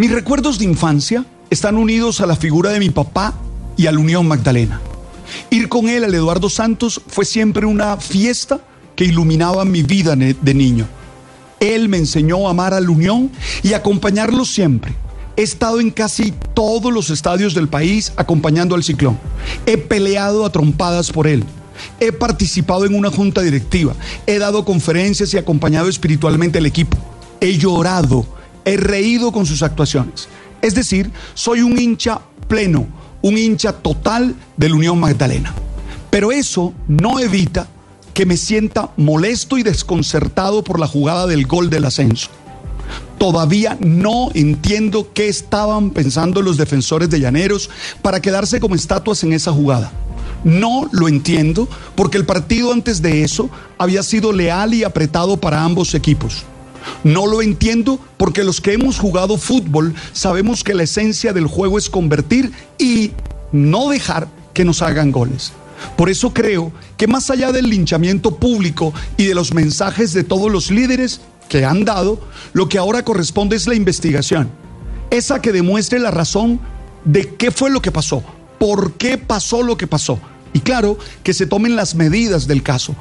Mis recuerdos de infancia están unidos a la figura de mi papá y a la Unión Magdalena. Ir con él al Eduardo Santos fue siempre una fiesta que iluminaba mi vida de niño. Él me enseñó a amar a la Unión y acompañarlo siempre. He estado en casi todos los estadios del país acompañando al ciclón. He peleado a trompadas por él. He participado en una junta directiva. He dado conferencias y acompañado espiritualmente al equipo. He llorado. He reído con sus actuaciones. Es decir, soy un hincha pleno, un hincha total de la Unión Magdalena. Pero eso no evita que me sienta molesto y desconcertado por la jugada del gol del ascenso. Todavía no entiendo qué estaban pensando los defensores de Llaneros para quedarse como estatuas en esa jugada. No lo entiendo porque el partido antes de eso había sido leal y apretado para ambos equipos. No lo entiendo porque los que hemos jugado fútbol sabemos que la esencia del juego es convertir y no dejar que nos hagan goles. Por eso creo que más allá del linchamiento público y de los mensajes de todos los líderes que han dado, lo que ahora corresponde es la investigación. Esa que demuestre la razón de qué fue lo que pasó, por qué pasó lo que pasó. Y claro, que se tomen las medidas del caso.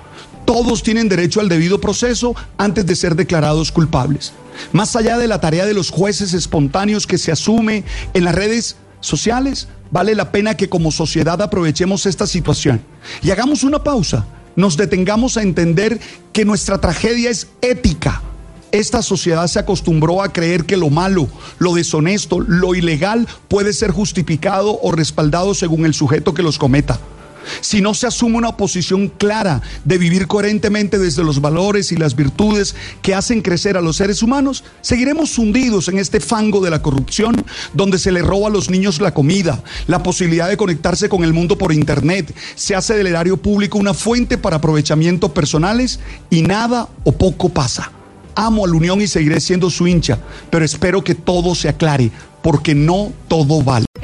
Todos tienen derecho al debido proceso antes de ser declarados culpables. Más allá de la tarea de los jueces espontáneos que se asume en las redes sociales, vale la pena que como sociedad aprovechemos esta situación y hagamos una pausa, nos detengamos a entender que nuestra tragedia es ética. Esta sociedad se acostumbró a creer que lo malo, lo deshonesto, lo ilegal puede ser justificado o respaldado según el sujeto que los cometa. Si no se asume una posición clara de vivir coherentemente desde los valores y las virtudes que hacen crecer a los seres humanos, seguiremos hundidos en este fango de la corrupción donde se le roba a los niños la comida, la posibilidad de conectarse con el mundo por internet, se hace del erario público una fuente para aprovechamientos personales y nada o poco pasa. Amo a la Unión y seguiré siendo su hincha, pero espero que todo se aclare, porque no todo vale.